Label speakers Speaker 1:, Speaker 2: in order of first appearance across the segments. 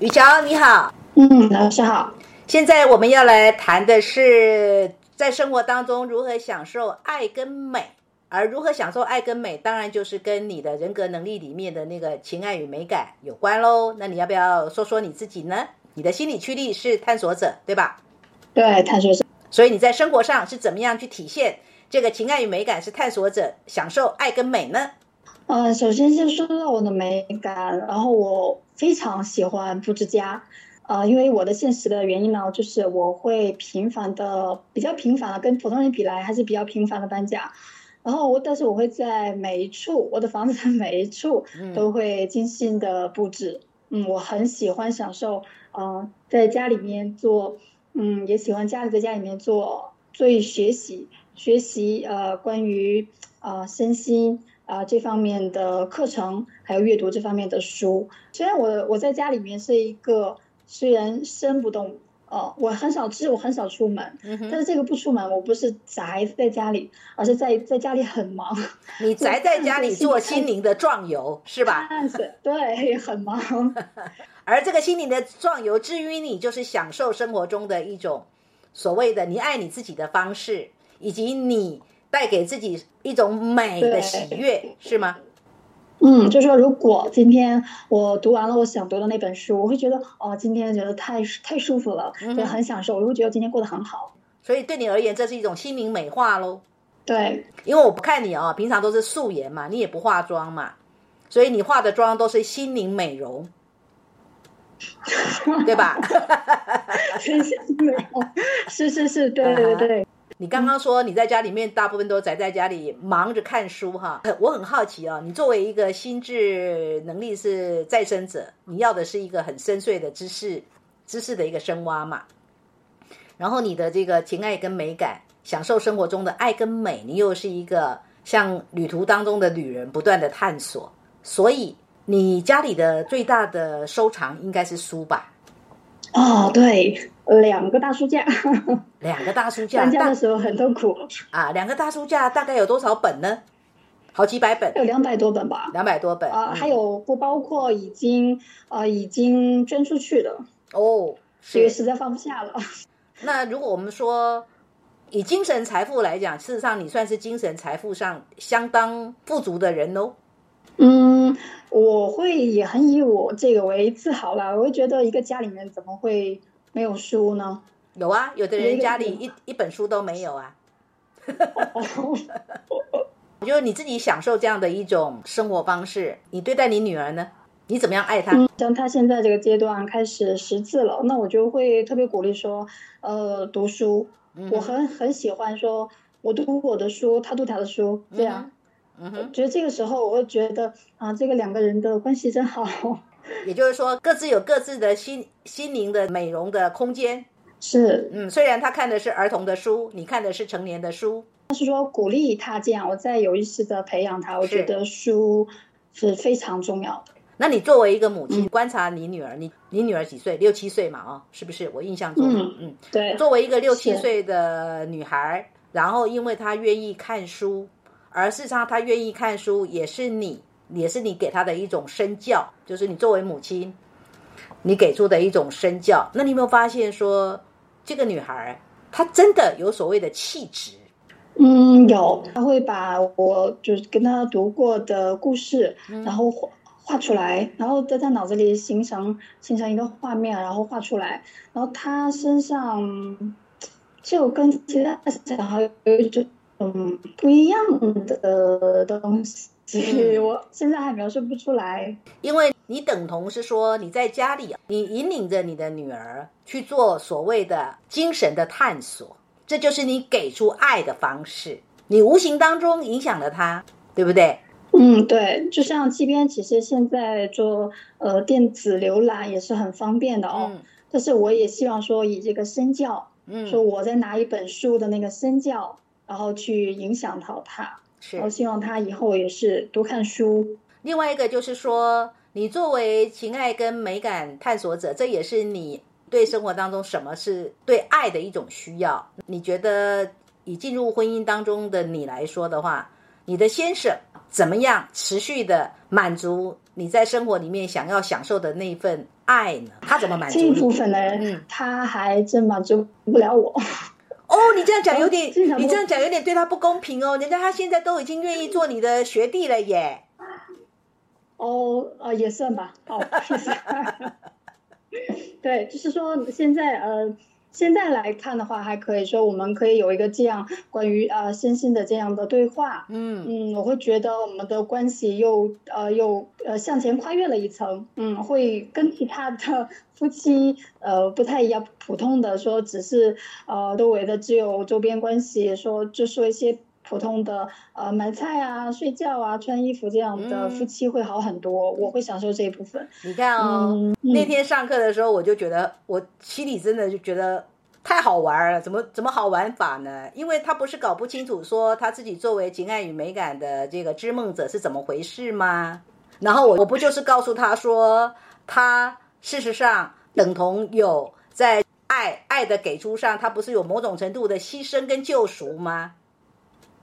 Speaker 1: 雨乔你好，
Speaker 2: 嗯，老师好。
Speaker 1: 现在我们要来谈的是在生活当中如何享受爱跟美，而如何享受爱跟美，当然就是跟你的人格能力里面的那个情爱与美感有关喽。那你要不要说说你自己呢？你的心理驱力是探索者，对吧？
Speaker 2: 对，探索者。
Speaker 1: 所以你在生活上是怎么样去体现这个情爱与美感？是探索者享受爱跟美呢？
Speaker 2: 嗯，首先先说到我的美感，然后我非常喜欢布置家，呃，因为我的现实的原因呢，就是我会频繁的，比较频繁的跟普通人比来还是比较频繁的搬家，然后我但是我会在每一处我的房子的每一处都会精心的布置，嗯，我很喜欢享受，呃，在家里面做，嗯，也喜欢家里在家里面做做学习学习，呃，关于呃身心。啊，这方面的课程，还有阅读这方面的书。虽然我我在家里面是一个虽然身不动，呃，我很少吃，我很少出门，但是这个不出门，我不是宅在家里，而是在在家里很忙。
Speaker 1: 你宅在家里做心灵的壮游是吧？
Speaker 2: 对，很忙。
Speaker 1: 而这个心灵的壮游，至于你就是享受生活中的一种所谓的你爱你自己的方式，以及你。带给自己一种美的喜悦，是吗？
Speaker 2: 嗯，就说如果今天我读完了我想读的那本书，我会觉得哦，今天觉得太太舒服了，也很享受，我会觉得今天过得很好。
Speaker 1: 所以对你而言，这是一种心灵美化喽。
Speaker 2: 对，
Speaker 1: 因为我不看你哦，平常都是素颜嘛，你也不化妆嘛，所以你化的妆都是心灵美容，对吧？
Speaker 2: 心灵美容，是是是，对对对。
Speaker 1: 你刚刚说你在家里面大部分都宅在家里忙着看书哈，我很好奇啊，你作为一个心智能力是再生者，你要的是一个很深邃的知识，知识的一个深挖嘛。然后你的这个情爱跟美感，享受生活中的爱跟美，你又是一个像旅途当中的旅人，不断的探索。所以你家里的最大的收藏应该是书吧？
Speaker 2: 哦，对。两个大书架，
Speaker 1: 两个大书架。
Speaker 2: 搬家的时候很痛苦
Speaker 1: 啊！两个大书架大概有多少本呢？好几百本，
Speaker 2: 有两百多本吧。
Speaker 1: 两百多本
Speaker 2: 啊，还有不包括已经呃已经捐出去的
Speaker 1: 哦，
Speaker 2: 因为实在放不下了。
Speaker 1: 那如果我们说以精神财富来讲，事实上你算是精神财富上相当富足的人喽。
Speaker 2: 嗯，我会也很以我这个为自豪啦。我会觉得一个家里面怎么会？没有书呢？
Speaker 1: 有啊，有的人家里一一本书都没有啊。我觉得你自己享受这样的一种生活方式，你对待你女儿呢？你怎么样爱她？
Speaker 2: 像她现在这个阶段开始识字了，那我就会特别鼓励说，呃，读书。我很很喜欢说，我读我的书，她读她的书，这样。嗯哼，觉得这个时候我会觉得啊，这个两个人的关系真好。
Speaker 1: 也就是说，各自有各自的心心灵的美容的空间。
Speaker 2: 是，
Speaker 1: 嗯，虽然他看的是儿童的书，你看的是成年的书，
Speaker 2: 但是说鼓励他这样，我在有意识的培养他。我觉得书是非常重要的。
Speaker 1: 那你作为一个母亲，观察你女儿，你你女儿几岁？六七岁嘛？哦，是不是？我印象中，
Speaker 2: 嗯嗯，对。
Speaker 1: 作为一个六七岁的女孩，然后因为她愿意看书，而事实上他愿意看书，也是你。也是你给他的一种身教，就是你作为母亲，你给出的一种身教。那你有没有发现说，这个女孩她真的有所谓的气质？
Speaker 2: 嗯，有，她会把我就是跟她读过的故事，然后画画出来，然后在她脑子里形成形成一个画面，然后画出来。然后她身上就跟其他小孩有一种嗯不一样的东西。我现在还描述不出来，
Speaker 1: 因为你等同是说你在家里，你引领着你的女儿去做所谓的精神的探索，这就是你给出爱的方式，你无形当中影响了她，对不对？
Speaker 2: 嗯，对，就像这边其实现在做呃电子浏览也是很方便的哦，但是我也希望说以这个身教，嗯，说我在拿一本书的那个身教，然后去影响到他。我希望他以后也是多看书。
Speaker 1: 另外一个就是说，你作为情爱跟美感探索者，这也是你对生活当中什么是对爱的一种需要。你觉得以进入婚姻当中的你来说的话，你的先生怎么样持续的满足你在生活里面想要享受的那一份爱呢？他怎么满足
Speaker 2: 这一部
Speaker 1: 你？
Speaker 2: 分的人，
Speaker 1: 嗯
Speaker 2: 他还真满足不了我。
Speaker 1: 哦，你这样讲有点，
Speaker 2: 哦
Speaker 1: 你这样讲有点对他不公平哦。人家他现在都已经愿意做你的学弟了耶。
Speaker 2: 哦，啊，也算吧。哦，谢谢。对，就是说现在呃，现在来看的话，还可以说我们可以有一个这样关于呃身心的这样的对话。
Speaker 1: 嗯
Speaker 2: 嗯，我会觉得我们的关系又呃又呃向前跨越了一层，嗯，会跟其他的夫妻呃不太一样，普通的说只是呃周围的只有周边关系，说就说一些普通的呃买菜啊、睡觉啊、穿衣服这样的
Speaker 1: 嗯
Speaker 2: 夫妻会好很多，我会享受这一部分。
Speaker 1: 你看哦，
Speaker 2: 嗯
Speaker 1: 那天上课的时候，我就觉得我心里真的就觉得太好玩了，怎么怎么好玩法呢？因为他不是搞不清楚说他自己作为情爱与美感的这个织梦者是怎么回事吗？然后我我不就是告诉他说，他事实上等同有在爱爱的给出上，他不是有某种程度的牺牲跟救赎吗？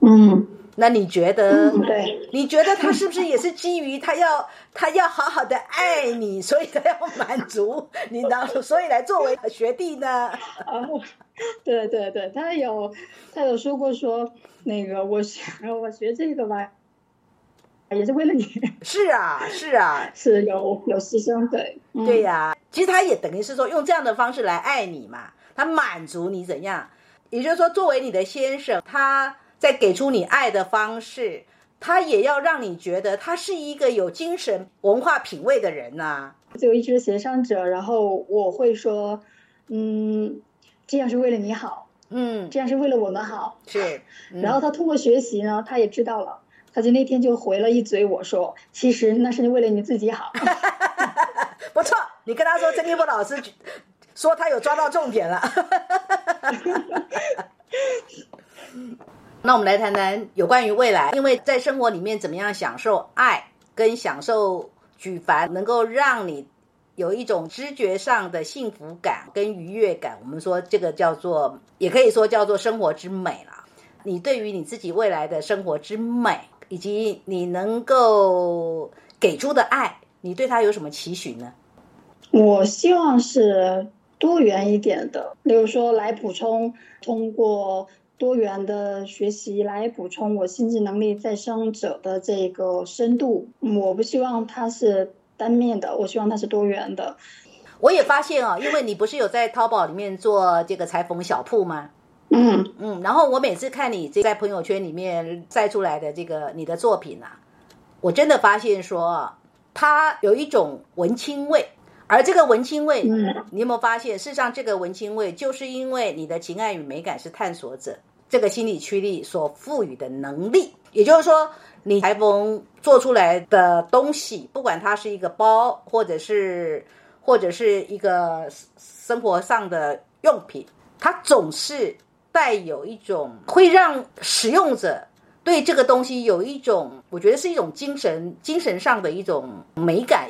Speaker 2: 嗯
Speaker 1: 那你觉得？
Speaker 2: 嗯，对，
Speaker 1: 你觉得他是不是也是基于他要他要好好的爱你，所以他要满足你，然后所以来作为学弟呢？
Speaker 2: 啊，我 对对对，他有他有说过说那个我学我学这个吧，也是为了你，
Speaker 1: 是啊，是啊，
Speaker 2: 是有有师生，对，嗯
Speaker 1: 对呀、其实他也等于是说用这样的方式来爱你嘛，他满足你怎样？也就是说，作为你的先生，他在给出你爱的方式，他也要让你觉得他是一个有精神文化品味的人呐、
Speaker 2: 只有一直协商者，然后我会说，嗯，这样是为了你好，
Speaker 1: 嗯，
Speaker 2: 这样是为了我们好。
Speaker 1: 是，嗯
Speaker 2: 然后他通过学习呢，他也知道了，他就那天就回了一嘴我说，其实那是为了你自己好。
Speaker 1: 不错，你跟他说曾经波老师 说他有抓到重点了。那我们来谈谈有关于未来，因为在生活里面怎么样享受爱，跟享受举凡能够让你有一种知觉上的幸福感跟愉悦感，我们说这个叫做，也可以说叫做生活之美啦。你对于你自己未来的生活之美，以及你能够给出的爱，你对他有什么期许呢？
Speaker 2: 我希望是多元一点的，例如说来补充，通过多元的学习来补充我心智能力再生者的这个深度。嗯我不希望它是单面的，我希望它是多元的。
Speaker 1: 我也发现哦，因为你不是有在淘宝里面做这个裁缝小铺吗？
Speaker 2: 嗯
Speaker 1: 嗯，然后我每次看你这在朋友圈里面晒出来的这个你的作品啊，我真的发现说它有一种文青味，而这个文青味，
Speaker 2: 嗯
Speaker 1: 你有没有发现？事实上，这个文青味就是因为你的情爱与美感是探索者这个心理驱力所赋予的能力，也就是说，你裁缝做出来的东西，不管它是一个包，或者是或者是一个生活上的用品，它总是带有一种会让使用者对这个东西有一种，我觉得是一种精神精神上的一种美感。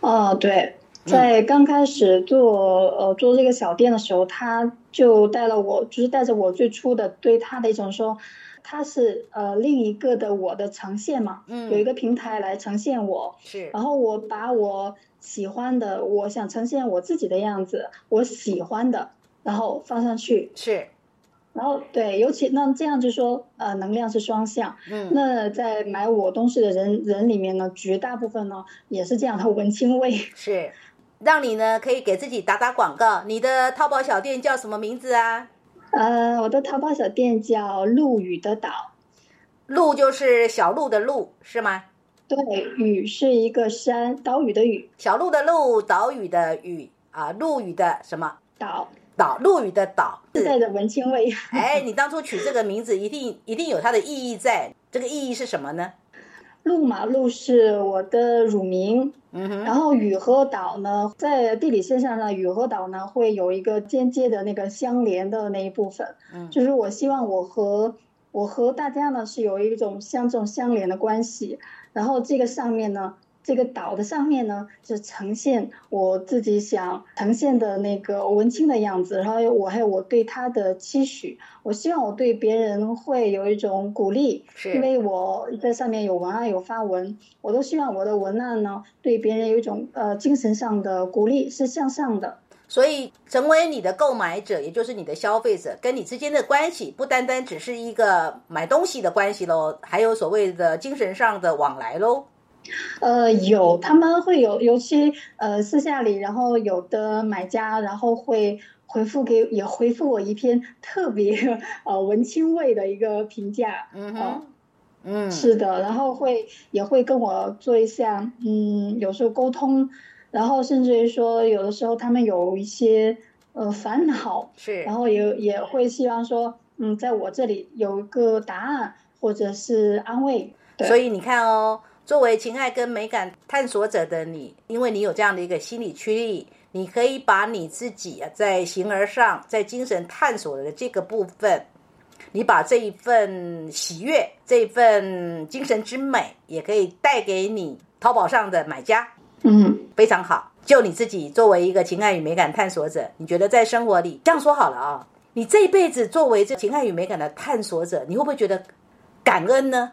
Speaker 2: 哦，对，在刚开始做呃做这个小店的时候，他就带了我，就是带着我最初的对他的一种说，他是呃另一个的我的呈现嘛，
Speaker 1: 嗯
Speaker 2: 有一个平台来呈现我，
Speaker 1: 是。
Speaker 2: 然后我把我喜欢的，我想呈现我自己的样子，我喜欢的，然后放上去，
Speaker 1: 是，
Speaker 2: 然后对，尤其那这样就说呃能量是双向，
Speaker 1: 嗯，
Speaker 2: 那在买我东西的人人里面呢，绝大部分呢也是这样的文青味。
Speaker 1: 是，让你呢可以给自己打打广告。你的淘宝小店叫什么名字啊？
Speaker 2: 呃，我的淘宝小店叫陆羽的岛，
Speaker 1: 陆就是小鹿的鹿是吗？
Speaker 2: 对，羽是一个山，岛屿的屿，
Speaker 1: 小鹿的鹿，岛屿的屿啊，陆羽的什么
Speaker 2: 岛
Speaker 1: 岛？陆羽的岛。
Speaker 2: 自带的文青味。
Speaker 1: 哎，你当初取这个名字，一定一定有它的意义在。这个意义是什么呢？
Speaker 2: 陆马陆是我的乳名，然后雨和岛呢，在地理线上呢，雨和岛呢会有一个间接的那个相连的那一部分，
Speaker 1: 嗯。
Speaker 2: 就是我希望我和我和大家呢是有一种像这种相连的关系，然后这个上面呢这个岛的上面呢，是呈现我自己想呈现的那个文青的样子，然后我还有我对他的期许，我希望我对别人会有一种鼓励，
Speaker 1: 是
Speaker 2: 因为我在上面有文案有发文，我都希望我的文案呢对别人有一种呃精神上的鼓励，是向上的。
Speaker 1: 所以，成为你的购买者，也就是你的消费者，跟你之间的关系，不单单只是一个买东西的关系喽，还有所谓的精神上的往来喽。
Speaker 2: 呃，有他们会有，尤其呃私下里，然后有的买家，然后会回复给，也回复我一篇特别 呃文青味的一个评价。
Speaker 1: 嗯哼，嗯，
Speaker 2: 是的，然后会也会跟我做一下，嗯，有时候沟通，然后甚至于说，有的时候他们有一些呃烦恼，
Speaker 1: 是，
Speaker 2: 然后也也会希望说，嗯，在我这里有一个答案或者是安慰。
Speaker 1: 所以你看哦。作为情爱跟美感探索者的你，因为你有这样的一个心理驱力，你可以把你自己啊在形而上、在精神探索的这个部分，你把这一份喜悦、这一份精神之美，也可以带给你淘宝上的买家。
Speaker 2: 嗯，
Speaker 1: 非常好。就你自己作为一个情爱与美感探索者，你觉得在生活里这样说好了啊？你这一辈子作为这情爱与美感的探索者，你会不会觉得感恩呢？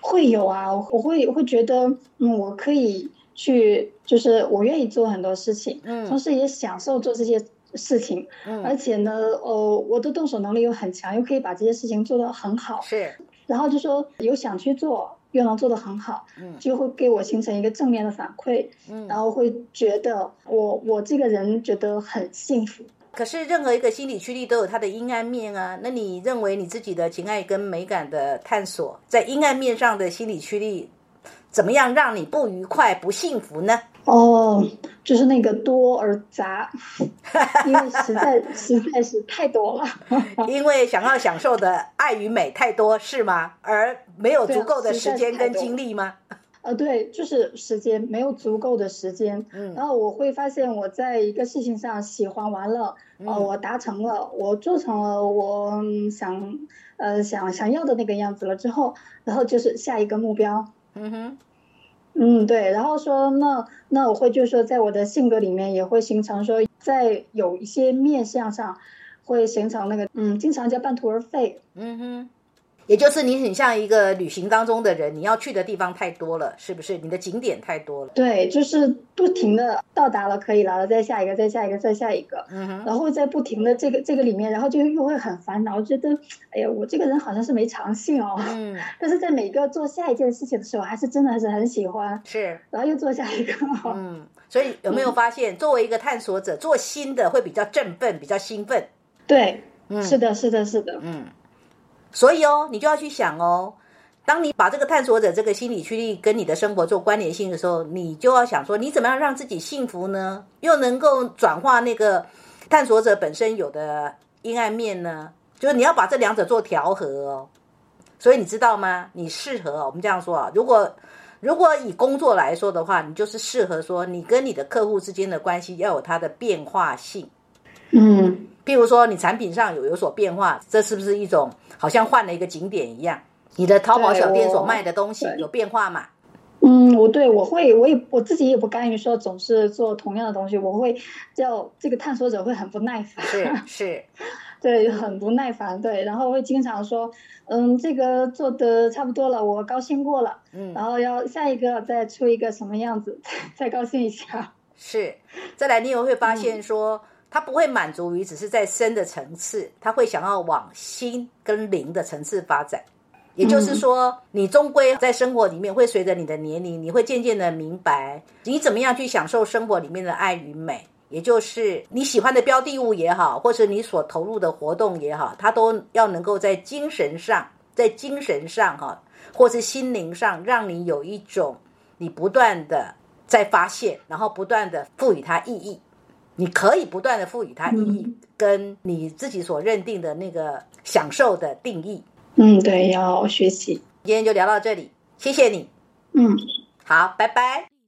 Speaker 2: 会有啊，我会会觉得，嗯，我可以去，就是我愿意做很多事情，嗯，同时也享受做这些事情，嗯，而且呢，呃，我的动手能力又很强，又可以把这些事情做得很好，
Speaker 1: 是，
Speaker 2: 然后就说有想去做，又能做得很好，嗯，就会给我形成一个正面的反馈，嗯，然后会觉得我我这个人觉得很幸福。
Speaker 1: 可是任何一个心理驱力都有它的阴暗面啊。那你认为你自己的情爱跟美感的探索，在阴暗面上的心理驱力，怎么样让你不愉快、不幸福呢？
Speaker 2: 哦，就是那个多而杂，因为实在实在是太多了。
Speaker 1: 因为想要享受的爱与美太多，是吗？而没有足够的时间跟精力吗？
Speaker 2: 呃，对，就是时间没有足够的时间，嗯，然后我会发现我在一个事情上喜欢完了，哦，我达成了，我做成了我想呃想想要的那个样子了之后，然后就是下一个目标，
Speaker 1: 嗯哼，
Speaker 2: 嗯，对，然后说那那我会就是说在我的性格里面也会形成说在有一些面相上会形成那个嗯，经常叫半途而废，
Speaker 1: 嗯哼。也就是你很像一个旅行当中的人，你要去的地方太多了，是不是？你的景点太多了。
Speaker 2: 对，就是不停的到达了，可以了，再下一个，再下一个，再下一个，嗯哼。然后在不停的这个这个里面，然后就又会很烦恼，觉得，哎呀，我这个人好像是没长性哦。嗯。但是在每个做下一件事情的时候，还是真的还是很喜欢。
Speaker 1: 是。
Speaker 2: 然后又做下一个。
Speaker 1: 嗯。所以有没有发现，作为一个探索者，做新的会比较振奋，比较兴奋？
Speaker 2: 对。嗯。是的，是的，是的。
Speaker 1: 嗯。所以哦，你就要去想哦，当你把这个探索者这个心理驱力跟你的生活做关联性的时候，你就要想说，你怎么样让自己幸福呢？又能够转化那个探索者本身有的阴暗面呢？就是你要把这两者做调和哦。所以你知道吗？你适合我们这样说啊，如果如果以工作来说的话，你就是适合说，你跟你的客户之间的关系要有它的变化性。
Speaker 2: 嗯，
Speaker 1: 譬如说你产品上有有所变化，这是不是一种？好像换了一个景点一样，你的淘宝小店所卖的东西有变化吗？
Speaker 2: 嗯，我对我会，我也我自己也不甘于说总是做同样的东西，我会叫这个探索者会很不耐烦，
Speaker 1: 是 是，
Speaker 2: 对，很不耐烦，对，然后会经常说，嗯，这个做的差不多了，我高兴过了，嗯，然后要下一个再出一个什么样子，再高兴一下，
Speaker 1: 是，再来你也会发现说。他不会满足于只是在深的层次，他会想要往心跟灵的层次发展。也就是说，你终归在生活里面会随着你的年龄，你会渐渐的明白你怎么样去享受生活里面的爱与美。也就是你喜欢的标的物也好，或是你所投入的活动也好，它都要能够在精神上，在精神上哈，或是心灵上，让你有一种你不断的在发现，然后不断的赋予它意义。你可以不断的赋予它意义，跟你自己所认定的那个享受的定义。
Speaker 2: 嗯，对，要学习。
Speaker 1: 今天就聊到这里，谢谢你。
Speaker 2: 嗯，
Speaker 1: 好，拜拜。